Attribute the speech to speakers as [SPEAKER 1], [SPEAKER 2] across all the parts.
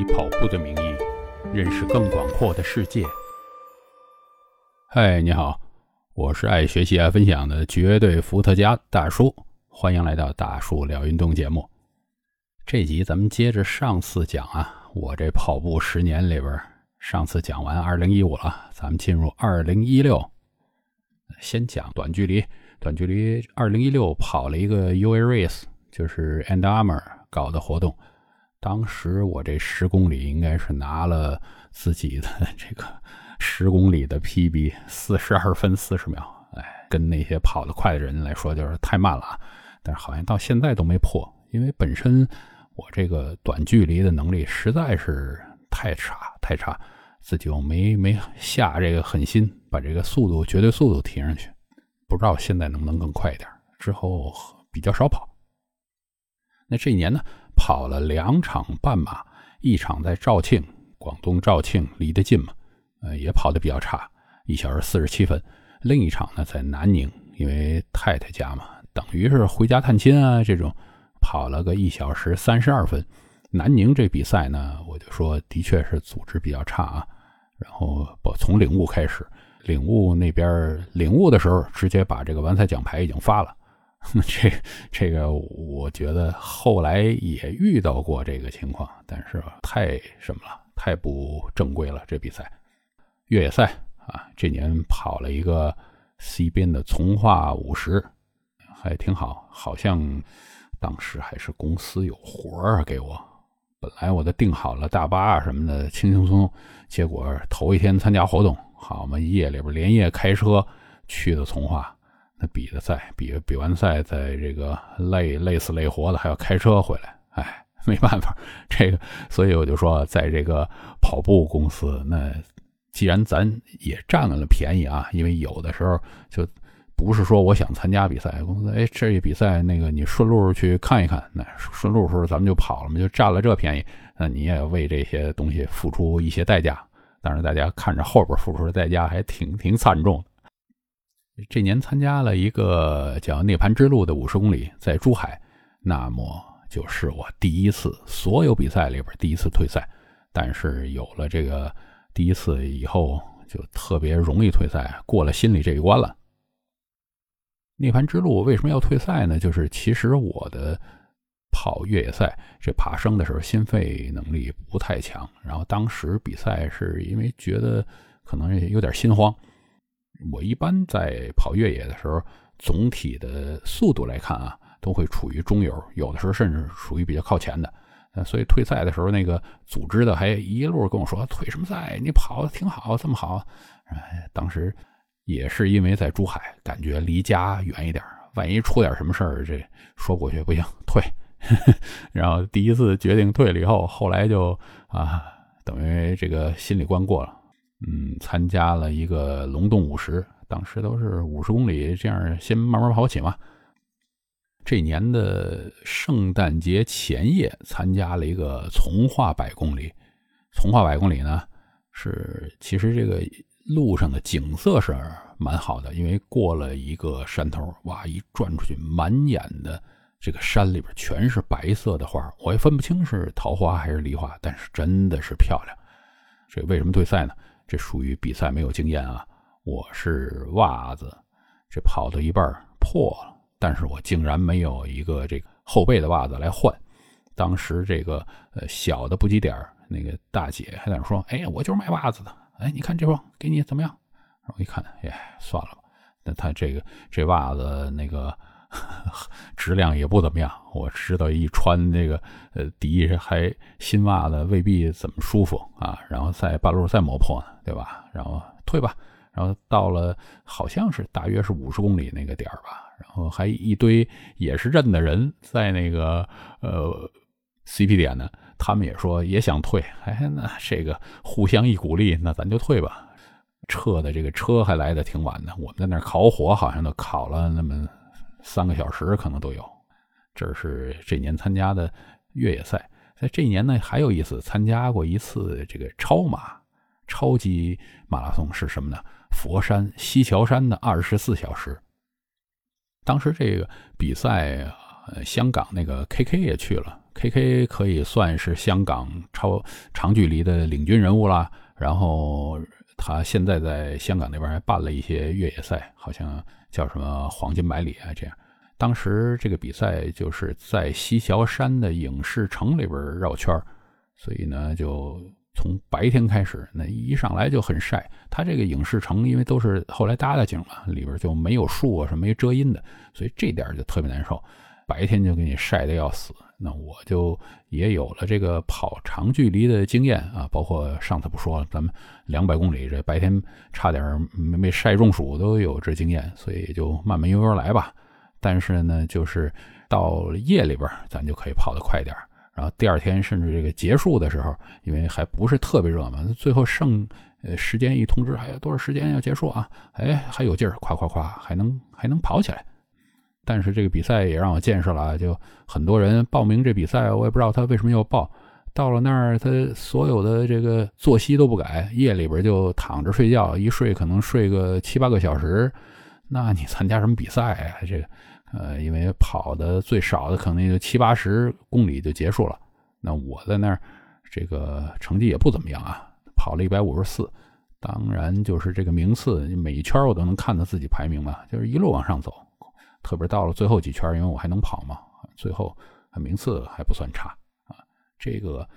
[SPEAKER 1] 以跑步的名义认识更广阔的世界。嗨，你好，我是爱学习爱分享的绝对伏特加大叔，欢迎来到大叔聊运动节目。这集咱们接着上次讲啊，我这跑步十年里边，上次讲完二零一五了，咱们进入二零一六，先讲短距离。短距离二零一六跑了一个 UA Race，就是 Under Armour 搞的活动。当时我这十公里应该是拿了自己的 这个十公里的 PB，四十二分四十秒。哎，跟那些跑得快的人来说就是太慢了啊！但是好像到现在都没破，因为本身我这个短距离的能力实在是太差太差，自己又没没下这个狠心把这个速度绝对速度提上去。不知道现在能不能更快一点？之后比较少跑。那这一年呢？跑了两场半马，一场在肇庆，广东肇庆离得近嘛，呃，也跑得比较差，一小时四十七分。另一场呢在南宁，因为太太家嘛，等于是回家探亲啊，这种跑了个一小时三十二分。南宁这比赛呢，我就说的确是组织比较差啊。然后不从领悟开始，领悟那边领悟的时候，直接把这个完赛奖牌已经发了。这 这个，我觉得后来也遇到过这个情况，但是太什么了，太不正规了。这比赛越野赛啊，这年跑了一个 C 边的从化五十，还挺好，好像当时还是公司有活儿给我。本来我都订好了大巴啊什么的，轻轻松松，结果头一天参加活动，好嘛，夜里边连夜开车去的从化。那比的赛，比比完赛，在这个累累死累活的，还要开车回来，哎，没办法，这个，所以我就说，在这个跑步公司，那既然咱也占了便宜啊，因为有的时候就不是说我想参加比赛，公司哎，这一比赛那个你顺路去看一看，那顺路时候咱们就跑了嘛，就占了这便宜，那你也为这些东西付出一些代价，但是大家看着后边付出的代价还挺挺惨重的。这年参加了一个叫“涅槃之路”的五十公里，在珠海，那么就是我第一次所有比赛里边第一次退赛。但是有了这个第一次以后，就特别容易退赛，过了心里这一关了。涅槃之路为什么要退赛呢？就是其实我的跑越野赛这爬升的时候，心肺能力不太强，然后当时比赛是因为觉得可能有点心慌。我一般在跑越野的时候，总体的速度来看啊，都会处于中游，有的时候甚至属于比较靠前的。呃，所以退赛的时候，那个组织的还一路跟我说：“退什么赛？你跑的挺好，这么好。”哎，当时也是因为在珠海，感觉离家远一点，万一出点什么事儿，这说过去不行，退。然后第一次决定退了以后，后来就啊，等于这个心理关过了。嗯，参加了一个龙洞五十，当时都是五十公里，这样先慢慢跑起嘛。这年的圣诞节前夜，参加了一个从化百公里。从化百公里呢，是其实这个路上的景色是蛮好的，因为过了一个山头，哇，一转出去，满眼的这个山里边全是白色的花，我也分不清是桃花还是梨花，但是真的是漂亮。这为什么退赛呢？这属于比赛没有经验啊！我是袜子，这跑到一半破了，但是我竟然没有一个这个后背的袜子来换。当时这个呃小的补给点那个大姐还在那说：“哎，我就是卖袜子的，哎，你看这双给你怎么样？”我一看，哎，算了吧。那他这个这袜子那个。质量也不怎么样，我知道一穿这个，呃，底还新袜子未必怎么舒服啊，然后在半路再磨破呢，对吧？然后退吧，然后到了好像是大约是五十公里那个点儿吧，然后还一堆也是认的人在那个呃 CP 点呢，他们也说也想退，哎，那这个互相一鼓励，那咱就退吧。撤的这个车还来的挺晚的，我们在那烤火，好像都烤了那么。三个小时可能都有，这是这年参加的越野赛。在这一年呢，还有一次参加过一次这个超马，超级马拉松是什么呢？佛山西樵山的二十四小时。当时这个比赛，呃，香港那个 KK 也去了，，KK 可以算是香港超长距离的领军人物啦。然后他现在在香港那边还办了一些越野赛，好像叫什么黄金百里啊这样。当时这个比赛就是在西樵山的影视城里边绕圈所以呢就。从白天开始，那一上来就很晒。它这个影视城，因为都是后来搭的景嘛，里边就没有树啊，什么没遮阴的，所以这点就特别难受。白天就给你晒得要死。那我就也有了这个跑长距离的经验啊，包括上次不说了，咱们两百公里这白天差点没没晒中暑都有这经验，所以就慢慢悠悠来吧。但是呢，就是到夜里边，咱就可以跑得快点儿。然后第二天甚至这个结束的时候，因为还不是特别热嘛，最后剩呃时间一通知，还有多少时间要结束啊？哎，还有劲儿，夸夸夸，还能还能跑起来。但是这个比赛也让我见识了，就很多人报名这比赛，我也不知道他为什么要报。到了那儿，他所有的这个作息都不改，夜里边就躺着睡觉，一睡可能睡个七八个小时。那你参加什么比赛啊？这个。呃，因为跑的最少的可能也就七八十公里就结束了。那我在那儿，这个成绩也不怎么样啊，跑了一百五十四。当然，就是这个名次，每一圈我都能看到自己排名嘛，就是一路往上走。特别到了最后几圈，因为我还能跑嘛，最后名次还不算差啊。这个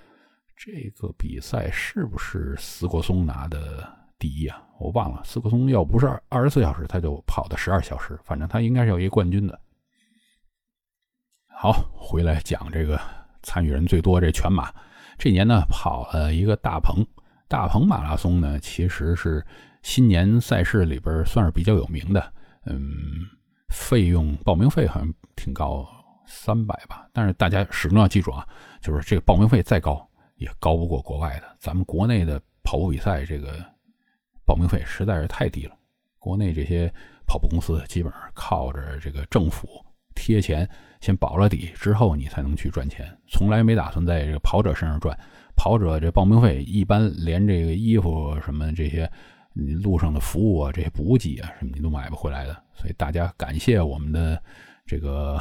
[SPEAKER 1] 这个比赛是不是斯国松拿的第一啊？我忘了，斯科松要不是二二十四小时，他就跑的十二小时，反正他应该是有一冠军的。好，回来讲这个参与人最多这全马，这年呢跑了一个大鹏，大鹏马拉松呢其实是新年赛事里边算是比较有名的，嗯，费用报名费好像挺高，三百吧。但是大家始终要记住啊，就是这个报名费再高也高不过国外的，咱们国内的跑步比赛这个报名费实在是太低了，国内这些跑步公司基本上靠着这个政府。贴钱先保了底之后，你才能去赚钱。从来没打算在这个跑者身上赚。跑者这报名费一般连这个衣服什么这些，你路上的服务啊，这些补给啊什么你都买不回来的。所以大家感谢我们的这个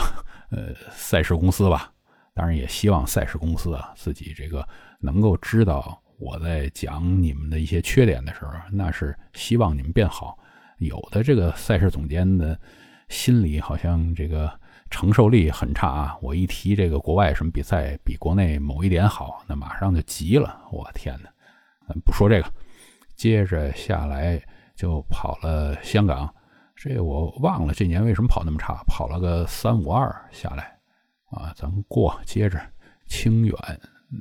[SPEAKER 1] 呃赛事公司吧。当然也希望赛事公司啊自己这个能够知道我在讲你们的一些缺点的时候，那是希望你们变好。有的这个赛事总监的心里好像这个。承受力很差啊！我一提这个国外什么比赛比国内某一点好，那马上就急了。我天哪！咱不说这个，接着下来就跑了香港。这我忘了这年为什么跑那么差，跑了个三五二下来啊！咱们过接着清远，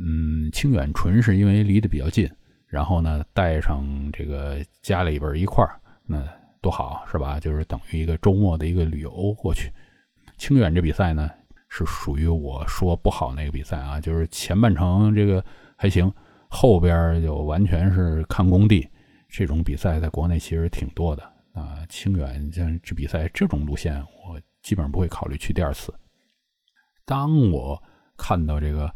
[SPEAKER 1] 嗯，清远纯是因为离得比较近，然后呢带上这个家里边一块儿，那多好是吧？就是等于一个周末的一个旅游过去。清远这比赛呢，是属于我说不好那个比赛啊，就是前半程这个还行，后边就完全是看工地。这种比赛在国内其实挺多的啊。清远像这比赛这种路线，我基本上不会考虑去第二次。当我看到这个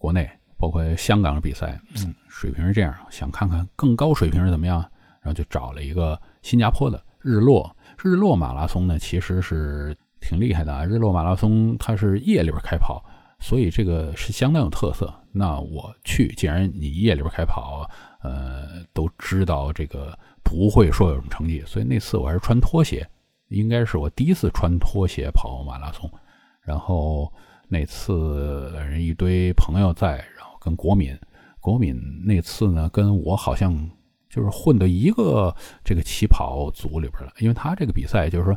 [SPEAKER 1] 国内包括香港的比赛，嗯，水平是这样，想看看更高水平是怎么样，然后就找了一个新加坡的日落日落马拉松呢，其实是。挺厉害的啊！日落马拉松它是夜里边开跑，所以这个是相当有特色。那我去，既然你夜里边开跑，呃，都知道这个不会说有什么成绩，所以那次我还是穿拖鞋，应该是我第一次穿拖鞋跑马拉松。然后那次人一堆朋友在，然后跟国敏，国敏那次呢跟我好像就是混到一个这个起跑组里边了，因为他这个比赛就是说。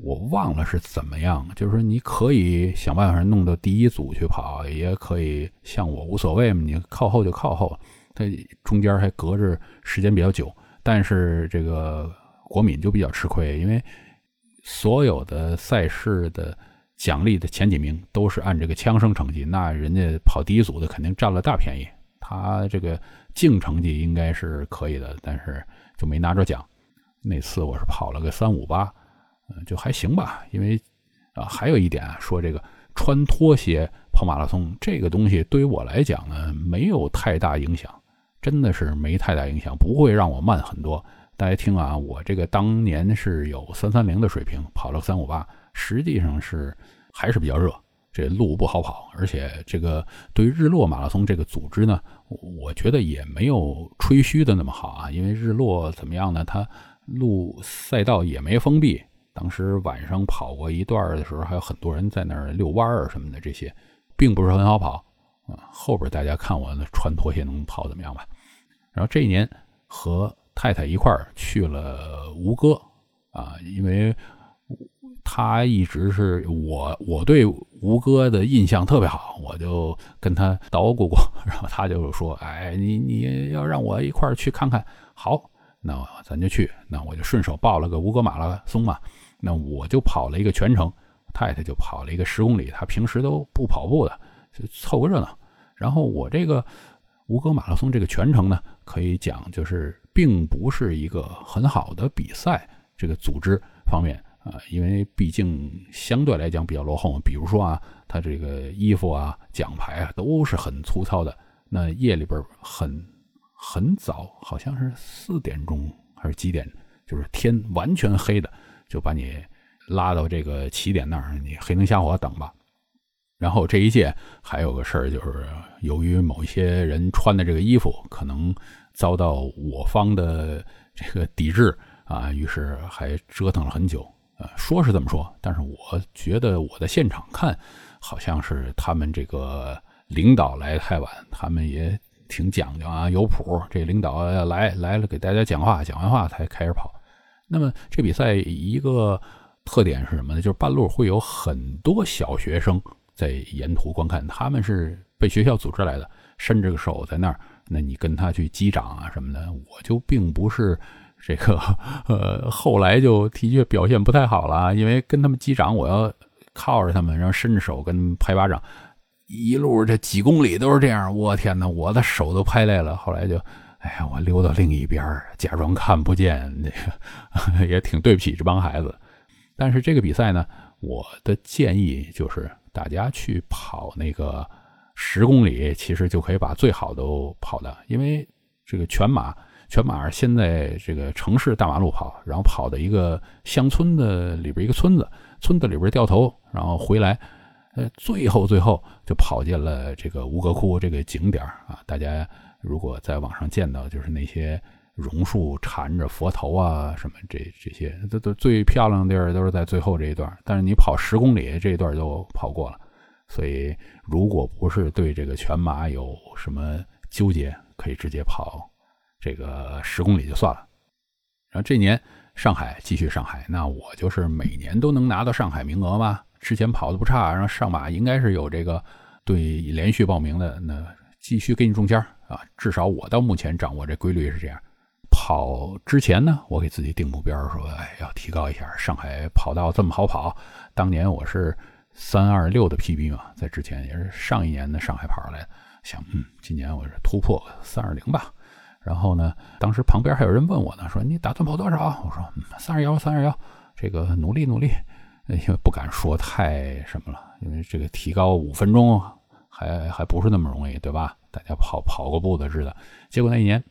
[SPEAKER 1] 我忘了是怎么样，就是说你可以想办法弄到第一组去跑，也可以像我无所谓嘛，你靠后就靠后，它中间还隔着时间比较久。但是这个国敏就比较吃亏，因为所有的赛事的奖励的前几名都是按这个枪声成绩，那人家跑第一组的肯定占了大便宜，他这个净成绩应该是可以的，但是就没拿着奖。那次我是跑了个三五八。嗯，就还行吧，因为啊，还有一点啊，说这个穿拖鞋跑马拉松这个东西，对于我来讲呢，没有太大影响，真的是没太大影响，不会让我慢很多。大家听啊，我这个当年是有三三零的水平，跑了三五八，实际上是还是比较热。这路不好跑，而且这个对于日落马拉松这个组织呢，我觉得也没有吹嘘的那么好啊。因为日落怎么样呢？它路赛道也没封闭，当时晚上跑过一段的时候，还有很多人在那儿遛弯儿什么的，这些并不是很好跑啊。后边大家看我穿拖鞋能跑怎么样吧？然后这一年和太太一块儿去了吴哥啊，因为。他一直是我，我对吴哥的印象特别好，我就跟他捣鼓过，然后他就说：“哎，你你要让我一块儿去看看，好，那咱就去。那我就顺手报了个吴哥马拉松嘛，那我就跑了一个全程，太太就跑了一个十公里。他平时都不跑步的，就凑个热闹。然后我这个吴哥马拉松这个全程呢，可以讲就是并不是一个很好的比赛，这个组织方面。”啊，因为毕竟相对来讲比较落后，比如说啊，他这个衣服啊、奖牌啊都是很粗糙的。那夜里边很很早，好像是四点钟还是几点，就是天完全黑的，就把你拉到这个起点那儿，你黑灯瞎火等吧。然后这一届还有个事儿，就是由于某一些人穿的这个衣服可能遭到我方的这个抵制啊，于是还折腾了很久。呃，说是这么说，但是我觉得我在现场看，好像是他们这个领导来太晚，他们也挺讲究啊，有谱。这领导来来了，给大家讲话，讲完话才开始跑。那么这比赛一个特点是什么呢？就是半路会有很多小学生在沿途观看，他们是被学校组织来的，伸着个手在那儿，那你跟他去击掌啊什么的，我就并不是。这个呃，后来就的确表现不太好了，因为跟他们击掌，我要靠着他们，然后伸着手跟拍巴掌，一路这几公里都是这样。我天哪，我的手都拍累了。后来就，哎呀，我溜到另一边，假装看不见。那个 也挺对不起这帮孩子。但是这个比赛呢，我的建议就是大家去跑那个十公里，其实就可以把最好都跑的，因为这个全马。全马先在这个城市大马路跑，然后跑到一个乡村的里边一个村子，村子里边掉头，然后回来，呃，最后最后就跑进了这个吴哥窟这个景点啊。大家如果在网上见到，就是那些榕树缠着佛头啊什么这这些，都都最漂亮的地儿都是在最后这一段。但是你跑十公里这一段就跑过了，所以如果不是对这个全马有什么纠结，可以直接跑。这个十公里就算了，然后这年上海继续上海，那我就是每年都能拿到上海名额嘛。之前跑的不差，然后上马应该是有这个对连续报名的，那继续给你中签啊。至少我到目前掌握这规律是这样。跑之前呢，我给自己定目标，说哎要提高一下上海跑道这么好跑。当年我是三二六的 PB 嘛，在之前也是上一年的上海跑来的，想嗯，今年我是突破三二零吧。然后呢？当时旁边还有人问我呢，说你打算跑多少？我说三二幺，三二幺，这个努力努力，因为不敢说太什么了，因为这个提高五分钟还还不是那么容易，对吧？大家跑跑个步的似的。结果那一年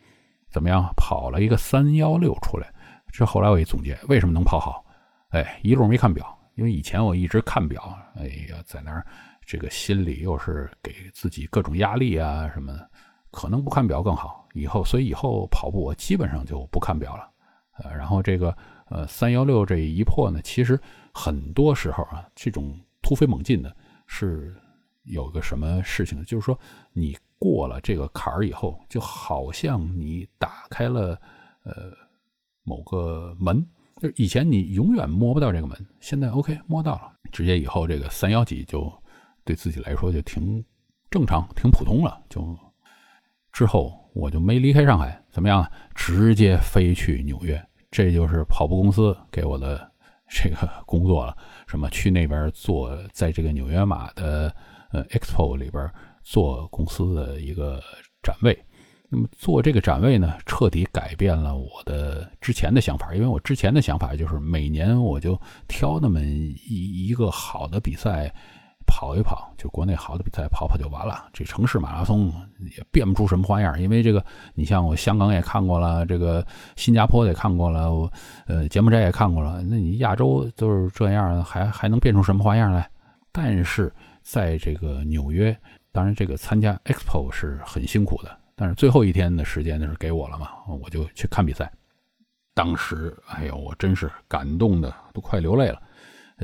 [SPEAKER 1] 怎么样？跑了一个三幺六出来。这后来我一总结，为什么能跑好？哎，一路没看表，因为以前我一直看表，哎呀，在那儿这个心里又是给自己各种压力啊什么的。可能不看表更好，以后所以以后跑步我基本上就不看表了，呃，然后这个呃三幺六这一破呢，其实很多时候啊，这种突飞猛进的是有个什么事情，就是说你过了这个坎儿以后，就好像你打开了呃某个门，就以前你永远摸不到这个门，现在 OK 摸到了，直接以后这个三幺几就对自己来说就挺正常、挺普通了，就。之后我就没离开上海，怎么样？直接飞去纽约，这就是跑步公司给我的这个工作了。什么？去那边做，在这个纽约马的呃 Expo 里边做公司的一个展位。那么做这个展位呢，彻底改变了我的之前的想法，因为我之前的想法就是每年我就挑那么一一个好的比赛。跑一跑，就国内好的比赛跑跑就完了。这城市马拉松也变不出什么花样，因为这个，你像我香港也看过了，这个新加坡也看过了，呃，柬埔寨也看过了。那你亚洲都是这样，还还能变出什么花样来？但是在这个纽约，当然这个参加 Expo 是很辛苦的，但是最后一天的时间呢是给我了嘛，我就去看比赛。当时，哎呦，我真是感动的都快流泪了。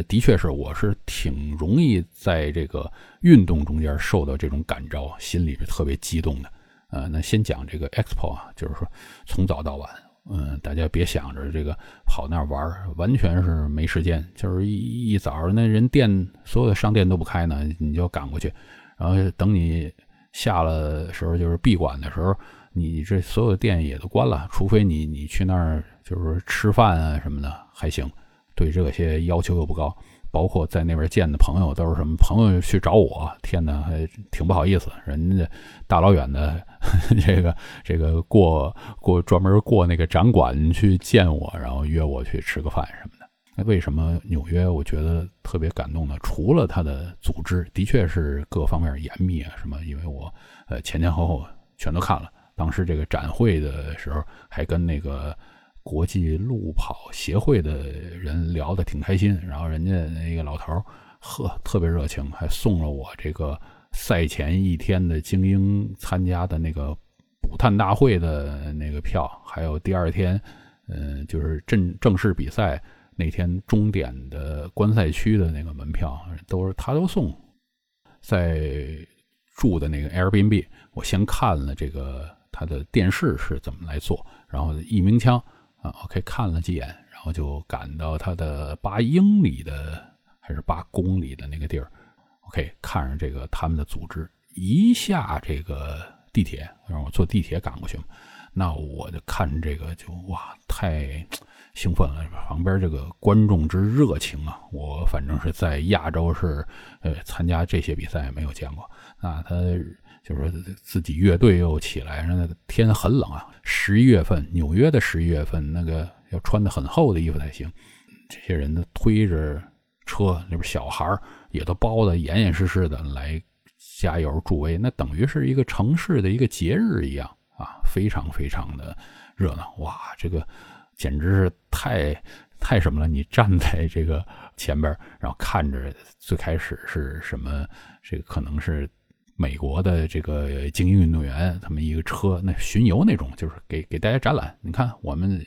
[SPEAKER 1] 的确是，我是挺容易在这个运动中间受到这种感召，心里是特别激动的。呃，那先讲这个 Expo 啊，就是说从早到晚，嗯，大家别想着这个跑那玩完全是没时间。就是一一早那人店所有的商店都不开呢，你就赶过去，然后等你下了时候，就是闭馆的时候，你这所有的店也都关了，除非你你去那儿就是吃饭啊什么的还行，对这些要求又不高。包括在那边见的朋友都是什么朋友去找我，天哪，还挺不好意思，人家大老远的，这个这个过过专门过那个展馆去见我，然后约我去吃个饭什么的。那为什么纽约我觉得特别感动呢？除了它的组织的确是各方面严密啊什么，因为我呃前前后后全都看了，当时这个展会的时候还跟那个。国际路跑协会的人聊得挺开心，然后人家那个老头儿呵特别热情，还送了我这个赛前一天的精英参加的那个补碳大会的那个票，还有第二天，嗯，就是正正式比赛那天终点的观赛区的那个门票，都是他都送。在住的那个 Airbnb，我先看了这个他的电视是怎么来做，然后一鸣枪。啊，OK，看了几眼，然后就赶到他的八英里的还是八公里的那个地儿，OK，看着这个他们的组织，一下这个地铁，让我坐地铁赶过去嘛，那我就看这个就哇，太兴奋了，旁边这个观众之热情啊，我反正是在亚洲是呃参加这些比赛没有见过，那他。就是说自己乐队又起来，那个天很冷啊，十一月份，纽约的十一月份，那个要穿的很厚的衣服才行。这些人呢推着车，那边小孩也都包的严严实实的来加油助威，那等于是一个城市的一个节日一样啊，非常非常的热闹。哇，这个简直是太太什么了！你站在这个前边，然后看着最开始是什么，这个可能是。美国的这个精英运动员，他们一个车那巡游那种，就是给给大家展览。你看我们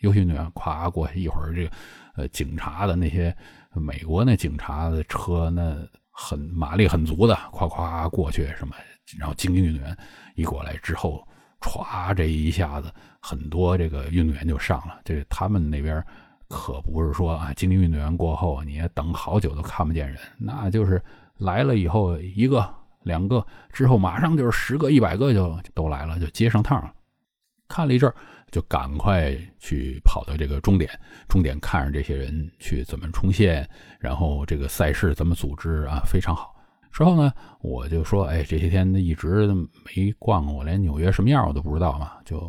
[SPEAKER 1] 优秀运动员咵过，一会儿这个呃警察的那些美国那警察的车，那很马力很足的，咵咵过去什么，然后精英运动员一过来之后，歘这一下子，很多这个运动员就上了。这他们那边可不是说啊，精英运动员过后你也等好久都看不见人，那就是来了以后一个。两个之后，马上就是十个、一百个就都来了，就接上趟了。看了一阵儿就赶快去跑到这个终点。终点看着这些人去怎么冲线，然后这个赛事怎么组织啊，非常好。之后呢，我就说，哎，这些天一直没逛，我连纽约什么样我都不知道嘛，就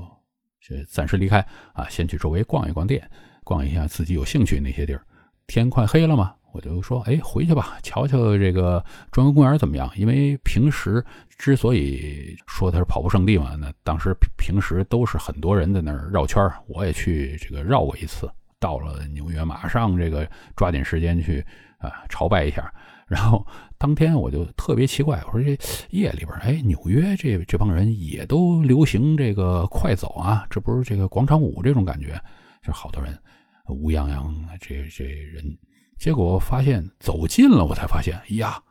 [SPEAKER 1] 就暂时离开啊，先去周围逛一逛店，逛一下自己有兴趣那些地儿。天快黑了嘛。我就说，哎，回去吧，瞧瞧这个中央公园怎么样？因为平时之所以说它是跑步圣地嘛，那当时平时都是很多人在那儿绕圈我也去这个绕过一次。到了纽约，马上这个抓紧时间去啊朝拜一下。然后当天我就特别奇怪，我说这夜里边，哎，纽约这这帮人也都流行这个快走啊，这不是这个广场舞这种感觉，就好多人乌泱泱，这这人。结果发现走近了，我才发现，呀，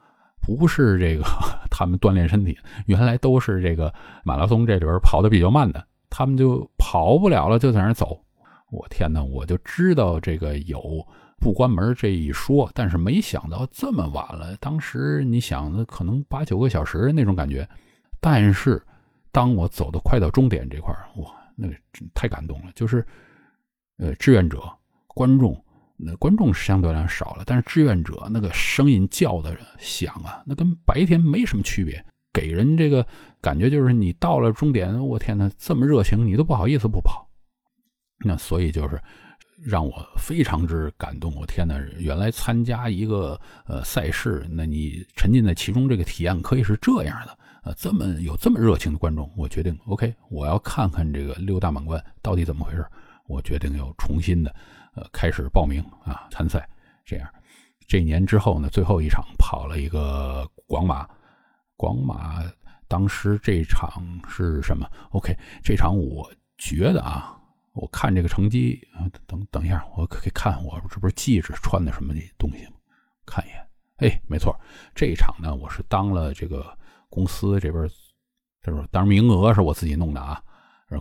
[SPEAKER 1] 不是这个 他们锻炼身体，原来都是这个马拉松这里边跑的比较慢的，他们就跑不了了，就在那走。我天哪，我就知道这个有不关门这一说，但是没想到这么晚了。当时你想的可能八九个小时那种感觉，但是当我走的快到终点这块哇，那个太感动了，就是呃，志愿者、观众。那观众相对来少了，但是志愿者那个声音叫的响啊，那跟白天没什么区别，给人这个感觉就是你到了终点，我天哪，这么热情，你都不好意思不跑。那所以就是让我非常之感动。我天哪，原来参加一个呃赛事，那你沉浸在其中，这个体验可以是这样的，呃，这么有这么热情的观众，我决定 OK，我要看看这个六大满贯到底怎么回事。我决定要重新的。呃，开始报名啊，参赛，这样，这年之后呢，最后一场跑了一个广马，广马当时这场是什么？OK，这场我觉得啊，我看这个成绩，等等一下，我可以看我这不是记着穿的什么东西吗？看一眼，哎，没错，这一场呢，我是当了这个公司这边，就是当然名额是我自己弄的啊，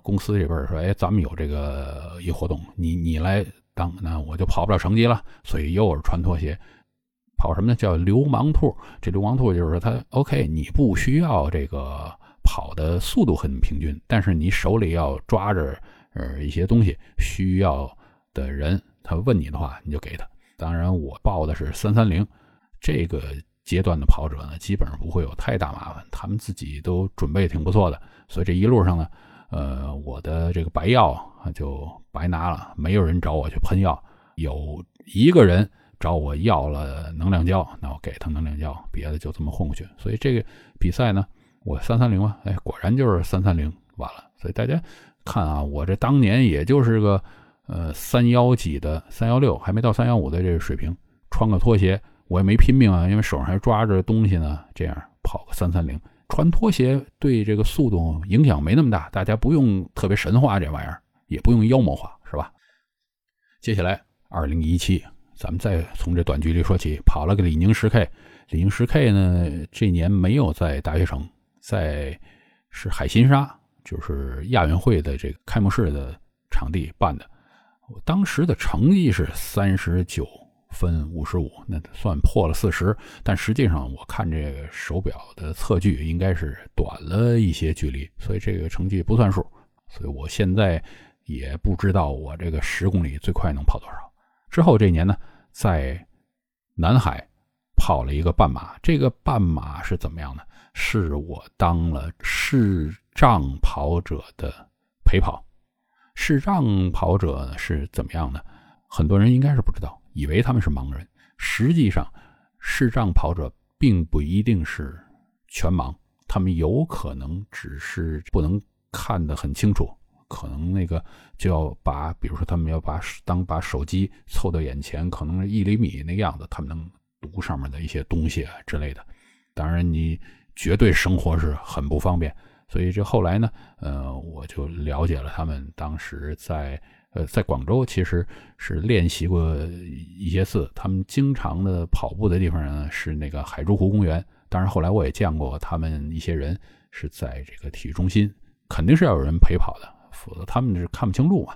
[SPEAKER 1] 公司这边说，哎，咱们有这个一活动，你你来当，那我就跑不了成绩了，所以又是穿拖鞋。跑什么呢？叫流氓兔。这流氓兔就是说，他 OK，你不需要这个跑的速度很平均，但是你手里要抓着呃一些东西，需要的人他问你的话，你就给他。当然，我报的是三三零这个阶段的跑者呢，基本上不会有太大麻烦，他们自己都准备挺不错的，所以这一路上呢，呃，我的这个白药啊就白拿了，没有人找我去喷药，有一个人。找我要了能量胶，那我给他能量胶，别的就这么混过去。所以这个比赛呢，我三三零嘛，哎，果然就是三三零完了。所以大家看啊，我这当年也就是个呃三幺几的三幺六，还没到三幺五的这个水平，穿个拖鞋，我也没拼命啊，因为手上还抓着东西呢。这样跑个三三零，穿拖鞋对这个速度影响没那么大，大家不用特别神话这玩意儿，也不用妖魔化，是吧？接下来二零一七。咱们再从这短距离说起，跑了个李宁十 K。李宁十 K 呢，这年没有在大学城，在是海心沙，就是亚运会的这个开幕式的场地办的。我当时的成绩是三十九分五十五，那算破了四十。但实际上，我看这个手表的测距应该是短了一些距离，所以这个成绩不算数。所以我现在也不知道我这个十公里最快能跑多少。之后这一年呢，在南海跑了一个半马。这个半马是怎么样呢？是我当了视障跑者的陪跑。视障跑者是怎么样的？很多人应该是不知道，以为他们是盲人。实际上，视障跑者并不一定是全盲，他们有可能只是不能看得很清楚。可能那个就要把，比如说他们要把当把手机凑到眼前，可能一厘米那个样子，他们能读上面的一些东西啊之类的。当然，你绝对生活是很不方便。所以这后来呢，呃，我就了解了他们当时在呃在广州其实是练习过一些次。他们经常的跑步的地方呢是那个海珠湖公园。当然后来我也见过他们一些人是在这个体育中心，肯定是要有人陪跑的。否则他们是看不清路嘛。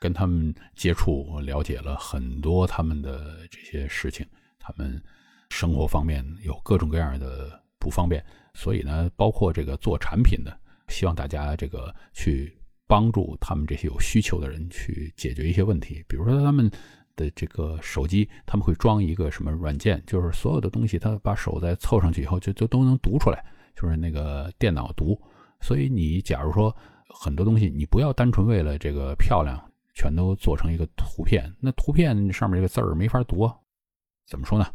[SPEAKER 1] 跟他们接触，了解了很多他们的这些事情，他们生活方面有各种各样的不方便，所以呢，包括这个做产品的，希望大家这个去帮助他们这些有需求的人去解决一些问题。比如说他们的这个手机，他们会装一个什么软件，就是所有的东西，他把手再凑上去以后，就就都能读出来，就是那个电脑读。所以你假如说。很多东西你不要单纯为了这个漂亮，全都做成一个图片。那图片上面这个字儿没法读，怎么说呢？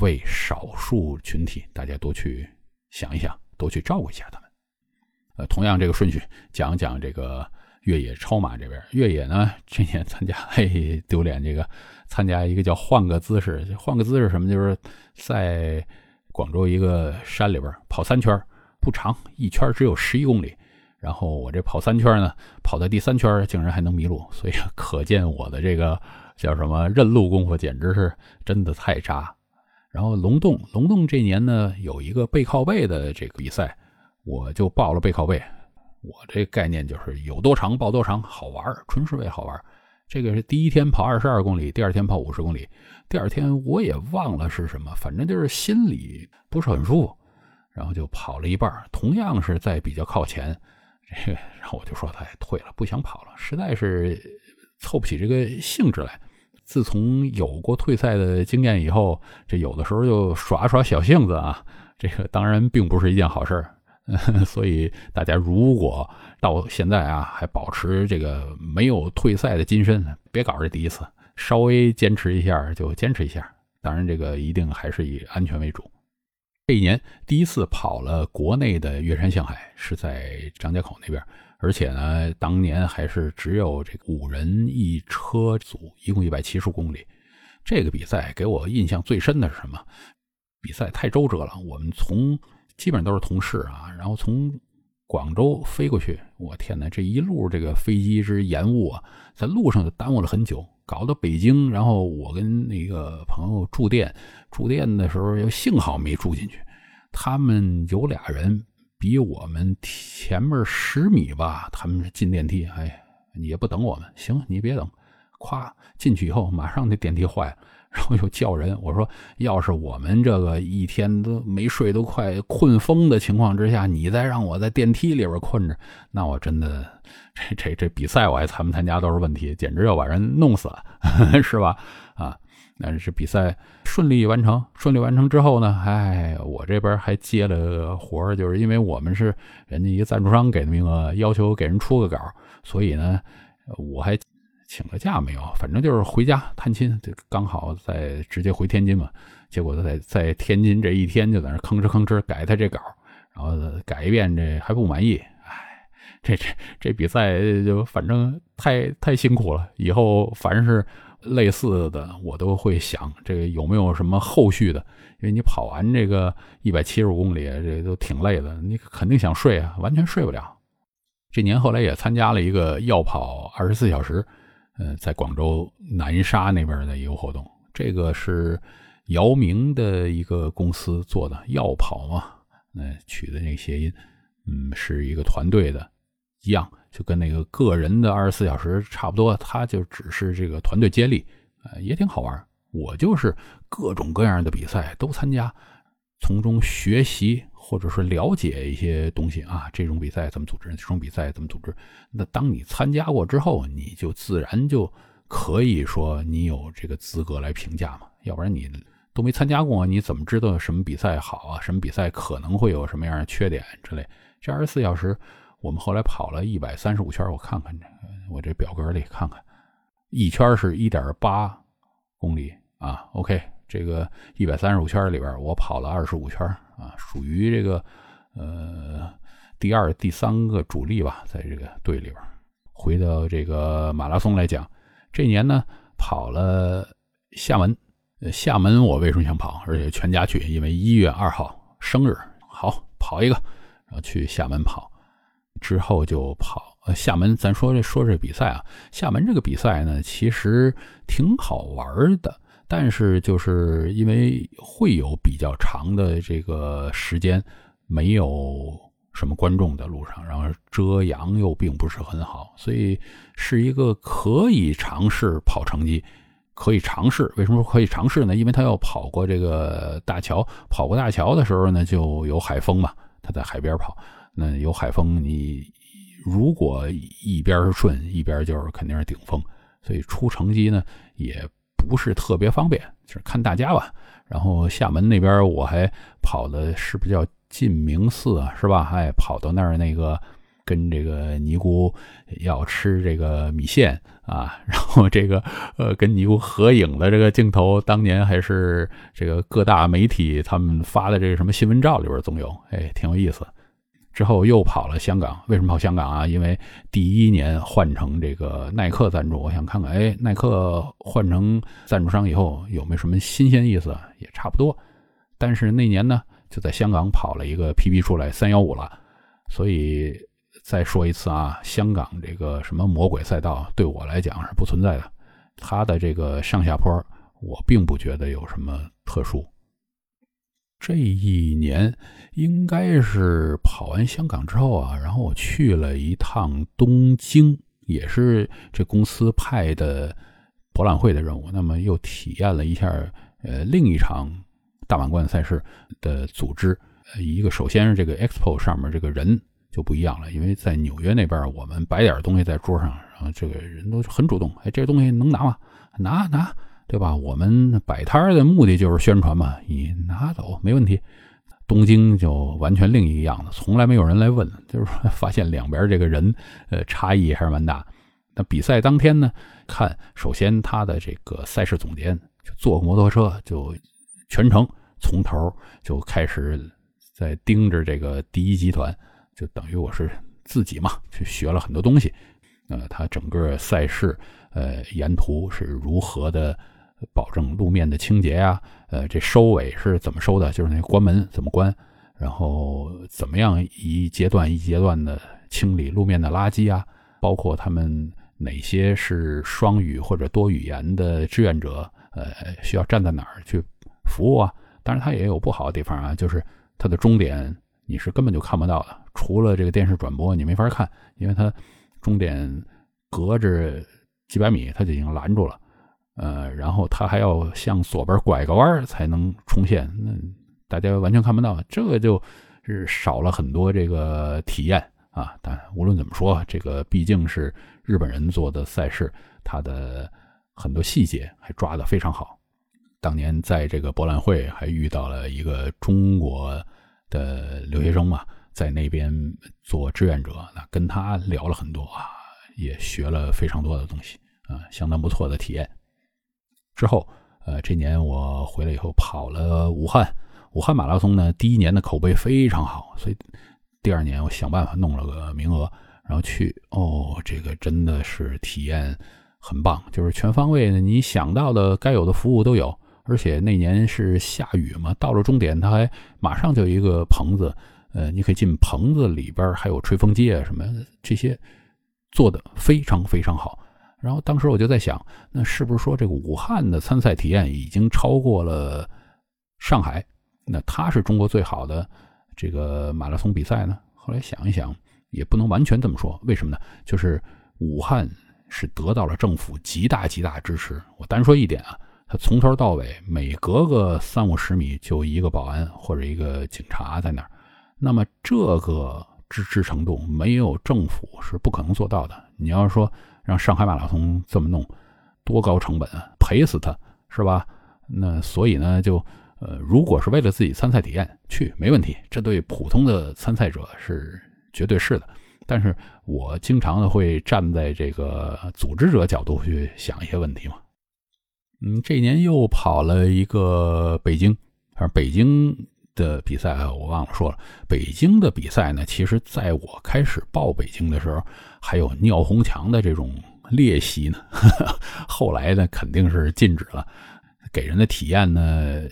[SPEAKER 1] 为少数群体，大家多去想一想，多去照顾一下他们。呃，同样这个顺序讲讲这个越野超马这边。越野呢，这年参加，嘿，丢脸！这个参加一个叫换个姿势，换个姿势什么？就是在广州一个山里边跑三圈，不长，一圈只有十一公里。然后我这跑三圈呢，跑到第三圈竟然还能迷路，所以可见我的这个叫什么认路功夫简直是真的太渣。然后龙洞，龙洞这年呢有一个背靠背的这个比赛，我就报了背靠背。我这概念就是有多长报多长，好玩，纯是为好玩。这个是第一天跑二十二公里，第二天跑五十公里，第二天我也忘了是什么，反正就是心里不是很舒服，然后就跑了一半，同样是在比较靠前。然后我就说他也退了，不想跑了，实在是凑不起这个兴致来。自从有过退赛的经验以后，这有的时候就耍耍小性子啊，这个当然并不是一件好事儿。所以大家如果到现在啊还保持这个没有退赛的金身，别搞这第一次，稍微坚持一下就坚持一下。当然，这个一定还是以安全为主。这一年第一次跑了国内的岳山向海，是在张家口那边，而且呢，当年还是只有这个五人一车组，一共一百七十公里。这个比赛给我印象最深的是什么？比赛太周折了，我们从基本上都是同事啊，然后从广州飞过去，我天哪，这一路这个飞机之延误啊，在路上就耽误了很久，搞到北京，然后我跟那个朋友住店，住店的时候又幸好没住进去，他们有俩人比我们前面十米吧，他们进电梯，哎，也不等我们，行，你别等，咵进去以后，马上那电梯坏了。然后又叫人，我说：“要是我们这个一天都没睡，都快困疯的情况之下，你再让我在电梯里边困着，那我真的，这这这比赛我还参不参加都是问题，简直要把人弄死了，是吧？啊，那是比赛顺利完成，顺利完成之后呢，哎，我这边还接了活就是因为我们是人家一个赞助商给的名额，要求给人出个稿，所以呢，我还。”请了假没有？反正就是回家探亲，就刚好在直接回天津嘛。结果在在天津这一天就在那吭哧吭哧改他这稿，然后改一遍这还不满意。哎，这这这比赛就反正太太辛苦了。以后凡是类似的，我都会想这个有没有什么后续的？因为你跑完这个一百七十公里，这都挺累的，你肯定想睡啊，完全睡不了。这年后来也参加了一个要跑二十四小时。呃，在广州南沙那边的一个活动，这个是姚明的一个公司做的，要跑嘛，那取的那个谐音，嗯，是一个团队的，一样，就跟那个个人的二十四小时差不多，他就只是这个团队接力，呃，也挺好玩。我就是各种各样的比赛都参加，从中学习。或者说了解一些东西啊，这种比赛怎么组织？这种比赛怎么组织？那当你参加过之后，你就自然就可以说你有这个资格来评价嘛。要不然你都没参加过，你怎么知道什么比赛好啊？什么比赛可能会有什么样的缺点之类？这二十四小时，我们后来跑了一百三十五圈，我看看我这表格里看看，一圈是一点八公里啊。OK。这个一百三十五圈里边，我跑了二十五圈啊，属于这个呃第二、第三个主力吧，在这个队里边。回到这个马拉松来讲，这年呢跑了厦门。厦门我为什么想跑？而且全家去，因为一月二号生日，好跑一个，然后去厦门跑。之后就跑呃厦门，咱说这说这比赛啊，厦门这个比赛呢，其实挺好玩的。但是就是因为会有比较长的这个时间没有什么观众的路上，然后遮阳又并不是很好，所以是一个可以尝试跑成绩，可以尝试。为什么可以尝试呢？因为他要跑过这个大桥，跑过大桥的时候呢，就有海风嘛。他在海边跑，那有海风，你如果一边顺，一边就是肯定是顶风，所以出成绩呢也。不是特别方便，就是看大家吧。然后厦门那边我还跑的是不是叫晋明寺啊？是吧？哎，跑到那儿那个跟这个尼姑要吃这个米线啊，然后这个呃跟尼姑合影的这个镜头，当年还是这个各大媒体他们发的这个什么新闻照里边总有，哎，挺有意思。之后又跑了香港，为什么跑香港啊？因为第一年换成这个耐克赞助，我想看看，哎，耐克换成赞助商以后有没有什么新鲜意思？也差不多。但是那年呢，就在香港跑了一个 PB 出来三幺五了，所以再说一次啊，香港这个什么魔鬼赛道对我来讲是不存在的，它的这个上下坡我并不觉得有什么特殊。这一年应该是跑完香港之后啊，然后我去了一趟东京，也是这公司派的博览会的任务。那么又体验了一下呃另一场大满贯赛事的组织。呃一个首先是这个 expo 上面这个人就不一样了，因为在纽约那边我们摆点东西在桌上，然后这个人都很主动，哎，这东西能拿吗？拿拿。对吧？我们摆摊儿的目的就是宣传嘛，你拿走没问题。东京就完全另一个样子，从来没有人来问，就是 发现两边这个人，呃，差异还是蛮大。那比赛当天呢，看首先他的这个赛事总监就坐摩托车，就全程从头就开始在盯着这个第一集团，就等于我是自己嘛，去学了很多东西。呃，他整个赛事，呃，沿途是如何的。保证路面的清洁呀，呃，这收尾是怎么收的？就是那关门怎么关？然后怎么样一阶段一阶段的清理路面的垃圾啊？包括他们哪些是双语或者多语言的志愿者？呃，需要站在哪儿去服务啊？当然，它也有不好的地方啊，就是它的终点你是根本就看不到的，除了这个电视转播，你没法看，因为它终点隔着几百米，它就已经拦住了。呃，然后他还要向左边拐个弯才能冲线，那大家完全看不到，这个就是少了很多这个体验啊。但无论怎么说，这个毕竟是日本人做的赛事，他的很多细节还抓得非常好。当年在这个博览会还遇到了一个中国的留学生嘛，在那边做志愿者，那跟他聊了很多啊，也学了非常多的东西啊，相当不错的体验。之后，呃，这年我回来以后跑了武汉，武汉马拉松呢，第一年的口碑非常好，所以第二年我想办法弄了个名额，然后去，哦，这个真的是体验很棒，就是全方位的，你想到的该有的服务都有。而且那年是下雨嘛，到了终点，他还马上就一个棚子，呃，你可以进棚子里边，还有吹风机啊什么这些，做的非常非常好。然后当时我就在想，那是不是说这个武汉的参赛体验已经超过了上海？那它是中国最好的这个马拉松比赛呢？后来想一想，也不能完全这么说。为什么呢？就是武汉是得到了政府极大极大支持。我单说一点啊。他从头到尾，每隔个三五十米就一个保安或者一个警察在那儿。那么这个支持程度，没有政府是不可能做到的。你要说让上海马拉松这么弄，多高成本啊，赔死他是吧？那所以呢，就呃，如果是为了自己参赛体验去，没问题。这对普通的参赛者是绝对是的。但是我经常的会站在这个组织者角度去想一些问题嘛。嗯，这年又跑了一个北京，反正北京的比赛啊我忘了说了。北京的比赛呢，其实在我开始报北京的时候，还有尿红墙的这种练习呢。后来呢，肯定是禁止了。给人的体验呢，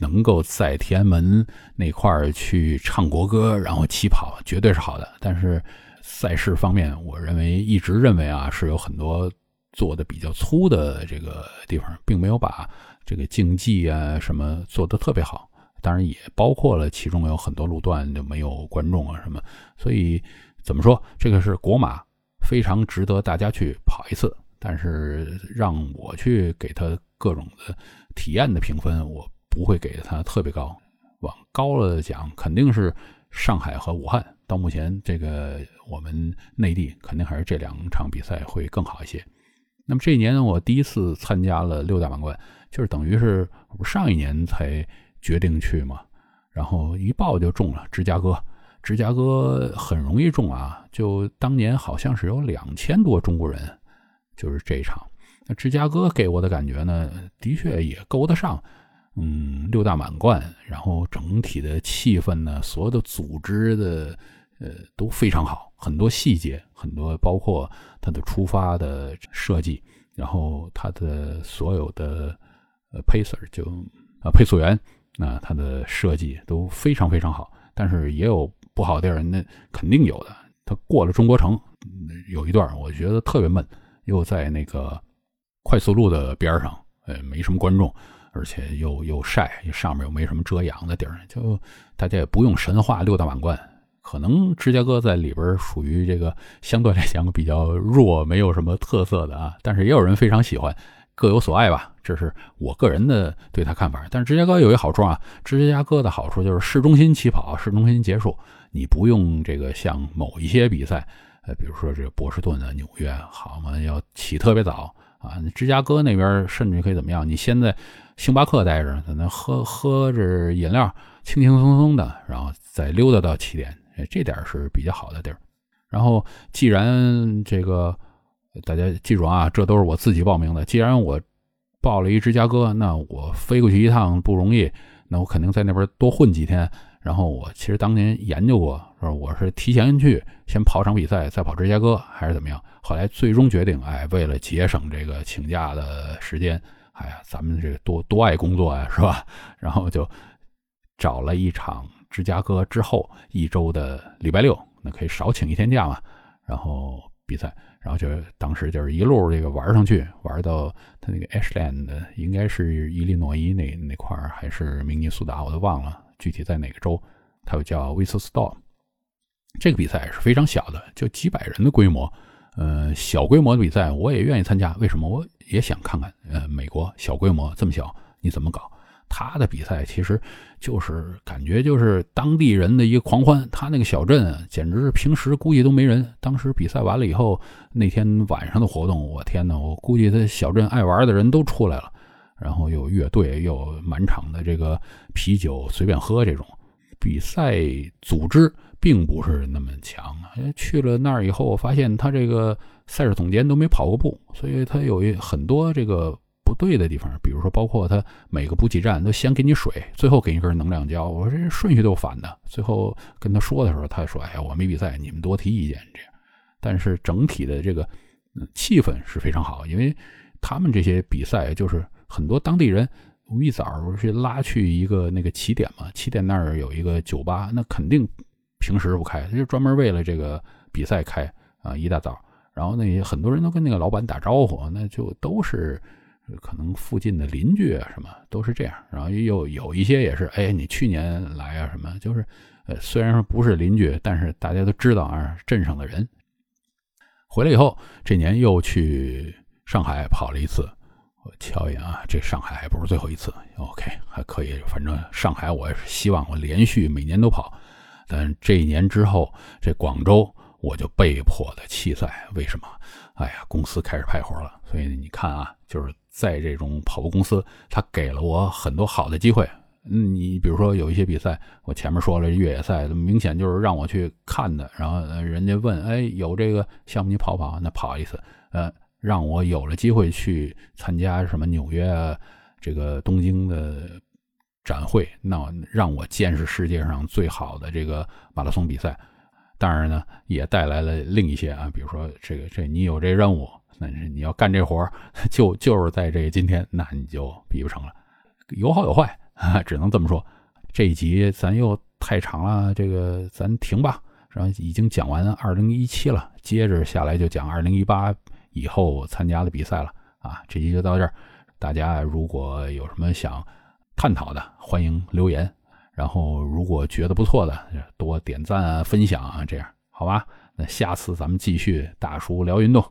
[SPEAKER 1] 能够在天安门那块儿去唱国歌，然后起跑，绝对是好的。但是赛事方面，我认为一直认为啊，是有很多。做的比较粗的这个地方，并没有把这个竞技啊什么做的特别好，当然也包括了其中有很多路段就没有观众啊什么，所以怎么说，这个是国马非常值得大家去跑一次，但是让我去给他各种的体验的评分，我不会给他特别高，往高了讲，肯定是上海和武汉，到目前这个我们内地肯定还是这两场比赛会更好一些。那么这一年呢，我第一次参加了六大满贯，就是等于是上一年才决定去嘛，然后一报就中了芝加哥。芝加哥很容易中啊，就当年好像是有两千多中国人，就是这一场。那芝加哥给我的感觉呢，的确也够得上，嗯，六大满贯，然后整体的气氛呢，所有的组织的。呃，都非常好，很多细节，很多包括它的出发的设计，然后它的所有的呃 pacer 就啊配速员，那它的设计都非常非常好。但是也有不好地儿，那肯定有的。它过了中国城有一段，我觉得特别闷，又在那个快速路的边上，呃，没什么观众，而且又又晒，上面又没什么遮阳的地儿，就大家也不用神话六大满贯。可能芝加哥在里边属于这个相对来讲比较弱，没有什么特色的啊，但是也有人非常喜欢，各有所爱吧，这是我个人的对他看法。但是芝加哥有一好处啊，芝加哥的好处就是市中心起跑，市中心结束，你不用这个像某一些比赛，呃，比如说这个波士顿啊、纽约，好嘛，要起特别早啊。芝加哥那边甚至可以怎么样？你先在星巴克待着，在那喝喝着饮料，轻轻松松的，然后再溜达到起点。这点是比较好的地儿。然后，既然这个大家记住啊，这都是我自己报名的。既然我报了一芝加哥，那我飞过去一趟不容易，那我肯定在那边多混几天。然后我其实当年研究过，说我是提前去先跑场比赛，再跑芝加哥，还是怎么样？后来最终决定，哎，为了节省这个请假的时间，哎呀，咱们这个多多爱工作呀，是吧？然后就找了一场芝加哥之后一周的礼拜六，那可以少请一天假嘛。然后比赛，然后就当时就是一路这个玩上去，玩到他那个 Ashland，应该是伊利诺伊那那块儿，还是明尼苏达，我都忘了具体在哪个州。它又叫 w i s t o r 这个比赛是非常小的，就几百人的规模。呃，小规模的比赛我也愿意参加，为什么？我也想看看，呃，美国小规模这么小，你怎么搞？他的比赛其实就是感觉就是当地人的一个狂欢。他那个小镇简直是平时估计都没人，当时比赛完了以后，那天晚上的活动，我天呐，我估计他小镇爱玩的人都出来了，然后有乐队，有满场的这个啤酒随便喝这种。比赛组织并不是那么强啊！去了那儿以后，我发现他这个赛事总监都没跑过步，所以他有一很多这个不对的地方。比如说，包括他每个补给站都先给你水，最后给你根能量胶。我说这顺序都反的。最后跟他说的时候，他说：“哎呀，我没比赛，你们多提意见。”这样，但是整体的这个气氛是非常好，因为他们这些比赛就是很多当地人。我一早去拉去一个那个起点嘛，起点那儿有一个酒吧，那肯定平时不开，他就专门为了这个比赛开啊，一大早。然后那些很多人都跟那个老板打招呼，那就都是可能附近的邻居啊，什么都是这样。然后又有一些也是，哎，你去年来啊，什么就是呃，虽然说不是邻居，但是大家都知道啊，镇上的人。回来以后，这年又去上海跑了一次。我瞧一眼啊，这上海还不是最后一次，OK，还可以。反正上海我是希望我连续每年都跑，但这一年之后，这广州我就被迫的弃赛。为什么？哎呀，公司开始派活了。所以你看啊，就是在这种跑步公司，他给了我很多好的机会。嗯，你比如说有一些比赛，我前面说了越野赛，明显就是让我去看的。然后人家问，哎，有这个项目你跑跑，那跑一次，呃。让我有了机会去参加什么纽约啊，这个东京的展会，那让我见识世界上最好的这个马拉松比赛。当然呢，也带来了另一些啊，比如说这个这你有这任务，那你要干这活就就是在这今天，那你就比不成了。有好有坏啊，只能这么说。这一集咱又太长了，这个咱停吧。然后已经讲完二零一七了，接着下来就讲二零一八。以后参加的比赛了啊，这集就到这儿。大家如果有什么想探讨的，欢迎留言。然后如果觉得不错的，多点赞啊、分享啊，这样好吧？那下次咱们继续大叔聊运动。